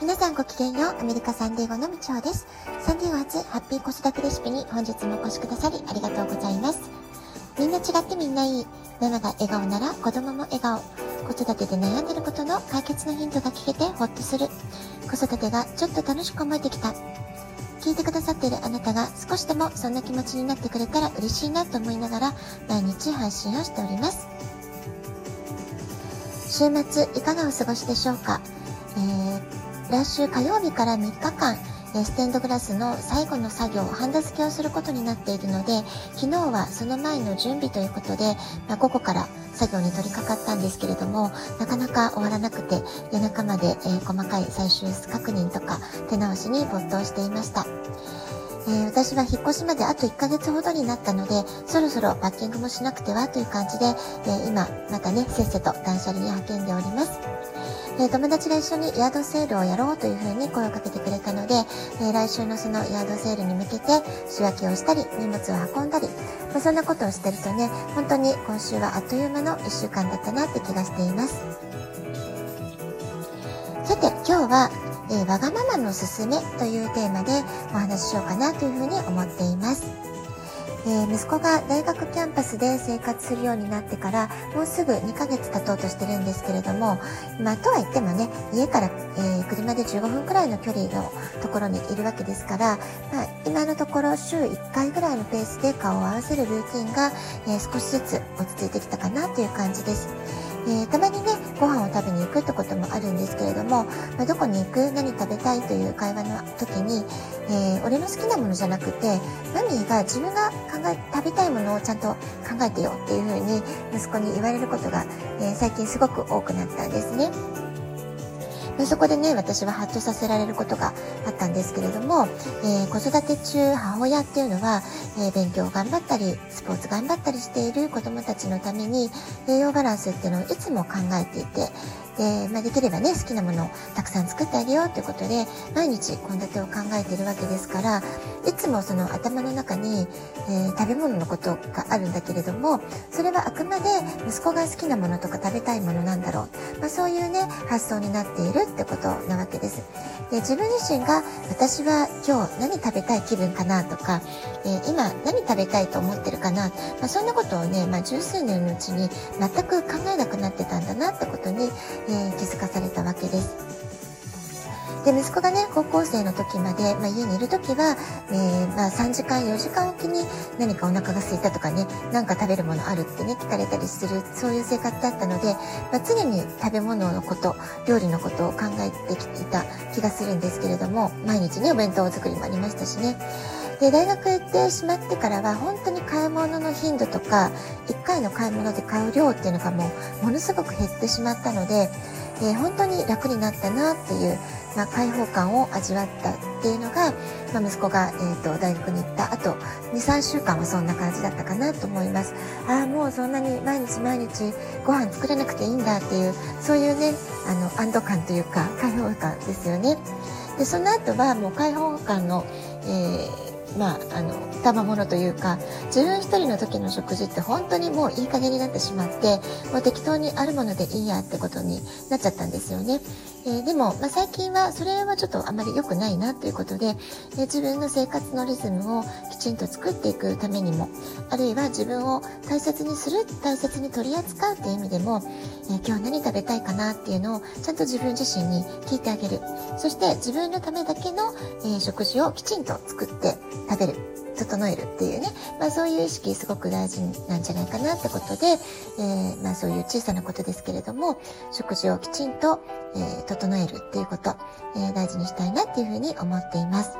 皆さんごきげんよう。アメリカサンディエゴのみちおです。サンディゴ初ハッピー子育てレシピに本日もお越しくださりありがとうございます。みんな違ってみんないい。ママが笑顔なら子供も笑顔。子育てで悩んでることの解決のヒントが聞けてホッとする。子育てがちょっと楽しく思えてきた。聞いてくださっているあなたが少しでもそんな気持ちになってくれたら嬉しいなと思いながら毎日配信をしております。週末いかがお過ごしでしょうか、えー、来週火曜日から3日間ステンドグラスの最後の作業、ハンダ付けをすることになっているので、昨日はその前の準備ということで、まあ、午後から作業に取り掛かったんですけれども、なかなか終わらなくて、夜中まで、えー、細かい最終確認とか手直しに没頭していました。えー、私は引っ越しまであと1ヶ月ほどになったので、そろそろパッキングもしなくてはという感じで、えー、今、またね、せっせと断捨離に派遣でおります。えー、友達が一緒にヤードセールをやろうというふうに声をかけてくれたので、え来週のそのヤードセールに向けて仕分けをしたり、荷物を運んだり、まあ、そんなことをしてるとね、本当に今週はあっという間の1週間だったなって気がしています。さて、今日はえー、わがままのすすめというテーマでお話ししようかなというふうに思っています。えー、息子が大学キャンパスで生活するようになってからもうすぐ2ヶ月経とうとしてるんですけれども、まあ、とは言ってもね家から、えー、車で15分くらいの距離のところにいるわけですから、まあ、今のところ週1回ぐらいのペースで顔を合わせるルーティンが、え少しずつ落ち着いてきたかなという感じです。えー、たまにねご飯を食べに行くってこともあるんですけれども、まあ、どこに行く何食べたいという会話の時に、えー、俺の好きなものじゃなくてマミーが自分が考え食べたいものをちゃんと考えてよっていうふうに息子に言われることが、えー、最近すごく多くなったんですね。そこでね、私はハッとさせられることがあったんですけれども、えー、子育て中、母親っていうのは、えー、勉強を頑張ったり、スポーツ頑張ったりしている子どもたちのために、栄養バランスっていうのをいつも考えていて、で、まあ、できればね、好きなものをたくさん作ってあげようということで、毎日献立を考えているわけですから、いつもその頭の中に、えー、食べ物のことがあるんだけれども、それはあくまで息子が好きなものとか食べたいものなんだろう。まあ、そういうね、発想になっているってことなわけです。で、自分自身が、私は今日何食べたい気分かなとか、えー、今何食べたいと思ってるかな、まあ、そんなことをね、まあ、十数年のうちに全く考えなくなってたんだなってことに、えー、気づかされたわけです。で息子がね高校生の時まで、まあ、家にいる時は、えー、まあ、3時間4時間おきに何かお腹が空いたとかね何か食べるものあるってね聞かれたりするそういう生活だったので、まあ、常に食べ物のこと料理のことを考えてきていた気がするんですけれども毎日ねお弁当作りもありましたしね。で大学行ってしまってからは本当に買い物の頻度とか1回の買い物で買う量っていうのがもうものすごく減ってしまったので、えー、本当に楽になったなっていう、まあ、開放感を味わったっていうのが、まあ、息子が、えーと、大学に行った後23週間はそんな感じだったかなと思います。ああもうそんなに毎日毎日ご飯作らなくていいんだっていうそういうねあの安堵感というか開放感ですよね。でその後はもう開放感の、えーまあ、あの賜物というか自分一人の時の食事って本当にもういい加減になってしまってもう適当にあるものでいいやってことになっちゃったんですよね。えー、でも、まあ、最近はそれはちょっとあまり良くないなということで、えー、自分の生活のリズムをきちんと作っていくためにもあるいは自分を大切にする大切に取り扱うっていう意味でも、えー、今日何食べたいかなっていうのをちゃんと自分自身に聞いてあげる。そして自分のためだけの、え食事をきちんと作って食べる。整えるっていうね、まあ、そういう意識すごく大事なんじゃないかなってことで、えー、まあ、そういう小さなことですけれども食事をきちんと、えー、整えるっていうこと、えー、大事にしたいなっていうふうに思っています。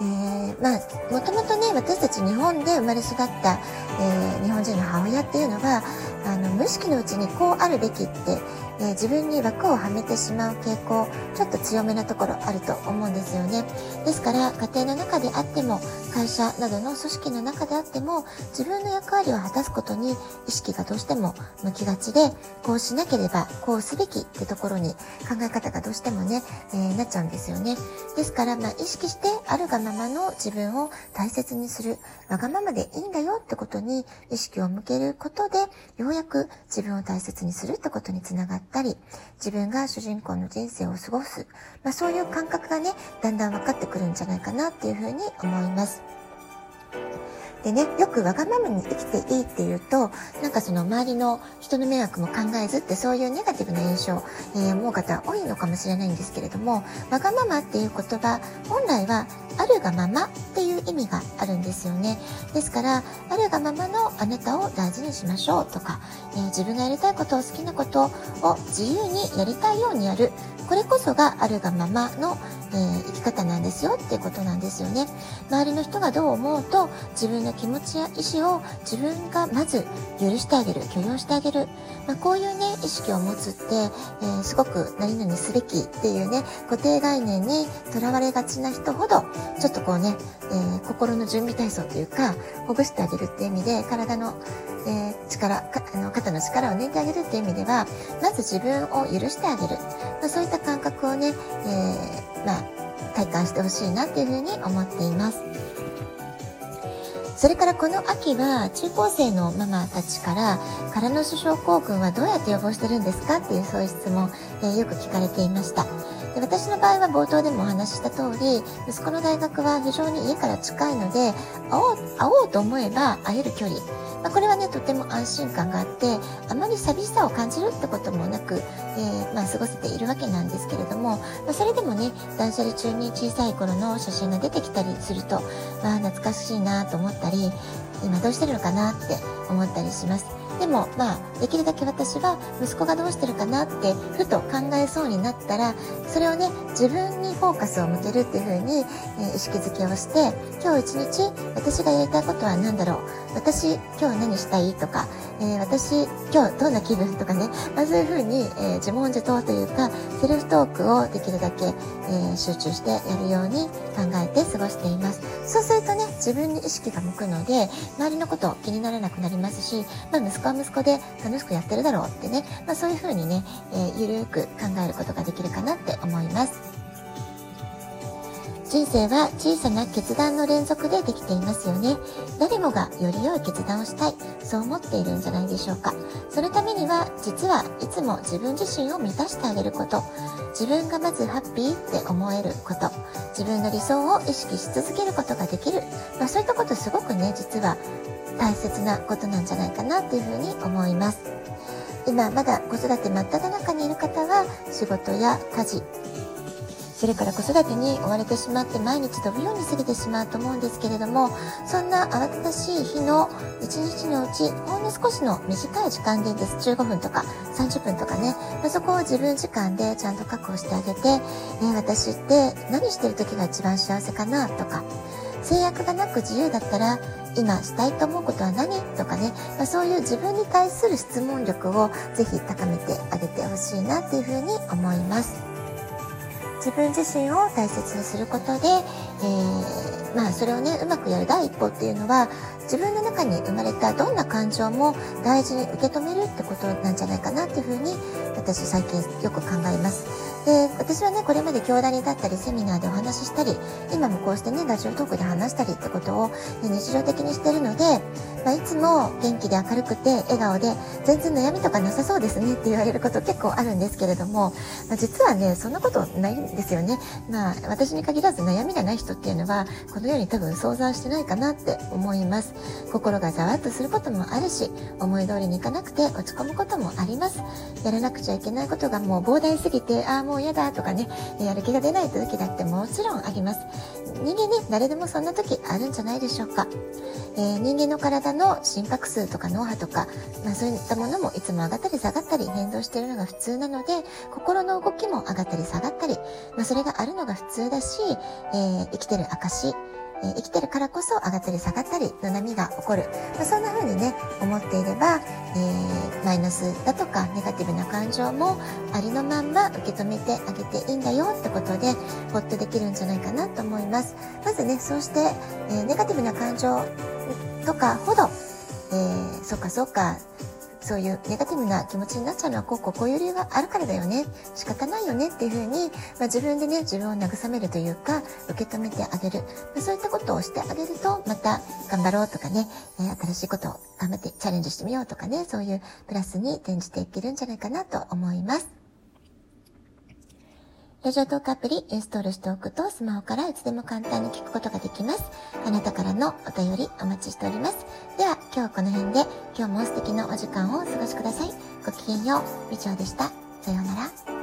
えー、まあもともとね私たち日本で生まれ育った、えー、日本人の母親っていうのはあの無意識のうちにこうあるべきってえー、自分に枠をはめてしまう傾向ちょっと強めなところあると思うんですよね。ですから家庭の中であっても会社などの組織の中であっても自分の役割を果たすことに意識がどうしても向きがちでこうしなければこうすべきってところに考え方がどうしてもね、えー、なっちゃうんですよね。ですから、まあ、意識してあるがままの自分を大切にする。わがままでいいんだよってことに意識を向けることでよううやく自分を大切にするってことにつながったり、自分が主人公の人生を過ごす、まあ、そういう感覚がね、だんだん分かってくるんじゃないかなっていうふうに思います。でね、よくわがままに生きていいっていうと、なんかその周りの人の迷惑も考えずってそういうネガティブな印象、えー、思う方多いのかもしれないんですけれども、わがままっていう言葉、本来はあるがままっていう意味があるんですよね。ですから、あるがままのあなたを大事にしましょうとか、えー、自分がやりたいことを好きなことを自由にやりたいようにやる。これこそがあるがままの、えー、生き方なんですよっていうことなんですよね。周りの人がどう思うと自分の気持ちや意思を自分がまず許してあげる、許容してあげる。まあ、こういうね、意識を持つって、えー、すごく何々すべきっていうね、固定概念にとらわれがちな人ほど、ちょっとこうね、えー、心の準備体操というか、ほぐしてあげるっていう意味で、体の、え、力、あの肩の力を抜いてあげるっていう意味では、まず自分を許してあげる。まあ、そういった感覚をね、えまあ、体感してほしいなっていうふうに思っています。それからこの秋は中高生のママたちから空の巣症候群はどうやって予防してるんですかっていうそういう質問、えー、よく聞かれていました。で私の場合は冒頭でもお話しした通り息子の大学は非常に家から近いので会おう会おうと思えば会える距離まあ、これはねとても安心感があってあまり寂しさを感じるってこともなく、えー、まあ、過ごせているわけなんですけれども、まあ、それでもね断捨離中に小さい頃の写真が出てきたりすると、まあ、懐かしいなと思ったり今どうしてるのかなって思ったりします。でもまあできるだけ私は息子がどうしてるかなってふと考えそうになったらそれをね自分にフォーカスを向けるっていう風に、え、意識づけをして今日一日私がやりたいことは何だろう。私今日何したいとか、えー、私今日どんな気分とかね、まあ、そういう風に、えー、自問自答というかセルフトークをできるだけ、えー、集中してやるように考えて過ごしています。そうするとね自分に意識が向くので周りのこと気にならなくなりますし、まあ、息子は息子で楽しくやってるだろうってね、まあ、そういう風にね、えー、ゆるく考えることができるかなって思います。人生は小さな決断の連続でできていますよね。誰もがより良い決断をしたい、そう思っているんじゃないでしょうか。そのためには、実はいつも自分自身を満たしてあげること、自分がまずハッピーって思えること、自分の理想を意識し続けることができる、まあ、そういったことすごくね、実は大切なことなんじゃないかなっていうふうに思います。今まだ子育て真っ只中にいる方は仕事や家事それから子育てに追われてしまって毎日飛ぶように過ぎてしまうと思うんですけれどもそんな慌ただしい日の一日のうちほんの少しの短い時間でいいです15分とか30分とかねまそこを自分時間でちゃんと確保してあげて、え私って何してる時が一番幸せかなとか制約がなく自由だったら今したいと思うことは何？とかね、まあ、そういう自分に対する質問力をぜひ高めてあげてほしいなっていうふうに思います。自分自身を大切にすることで、えー、まあそれをねうまくやる第一歩っていうのは自分の中に生まれたどんな感情も大事に受け止めるってことなんじゃないかなっていうふうに私最近よく考えます。で、私はね、これまで教壇に立ったり、セミナーでお話ししたり、今もこうしてね、ラジオトークで話したりってことを、ね、日常的にしてるので、まあ、いつも元気で明るくて、笑顔で、全然悩みとかなさそうですねって言われること結構あるんですけれども、まあ、実はね、そんなことないんですよね。まあ、私に限らず悩みがない人っていうのは、このように多分想像してないかなって思います。心がざわっとすることもあるし、思い通りにいかなくて落ち込むこともあります。やらなくちゃいけないことがもう膨大すぎて、ああ、もうもう嫌だとかね、やる気が出ない時だってもちろんあります。人間ね、誰でもそんな時あるんじゃないでしょうか。えー、人間の体の心拍数とか脳波とか、まあそういったものもいつも上がったり下がったり変動しているのが普通なので、心の動きも上がったり下がったり、まあそれがあるのが普通だし、えー、生きてる証、え、生きてるからこそ上がったり下がったりの波が起こる。まあ、そんな風にね、思っていれば、えー、マイナスだとかネガティブな感情もありのまんま受け止めてあげていいんだよってことで、ほっとできるんじゃないかなと思います。まずね、そうして、えー、ネガティブな感情とかほど、えー、そっかそっか、そういうネガティブな気持ちになっちゃうのはこうこうこういう理由があるからだよね。仕方ないよね。っていうふうに、まあ、自分でね自分を慰めるというか受け止めてあげる、まあ、そういったことをしてあげるとまた頑張ろうとかね、えー、新しいことを頑張ってチャレンジしてみようとかねそういうプラスに転じていけるんじゃないかなと思います。ラジオトークアプリインストールしておくとスマホからいつでも簡単に聞くことができます。あなたからのお便りお待ちしております。では今日はこの辺で今日も素敵なお時間をお過ごしください。ごきげんよう。以上でした。さようなら。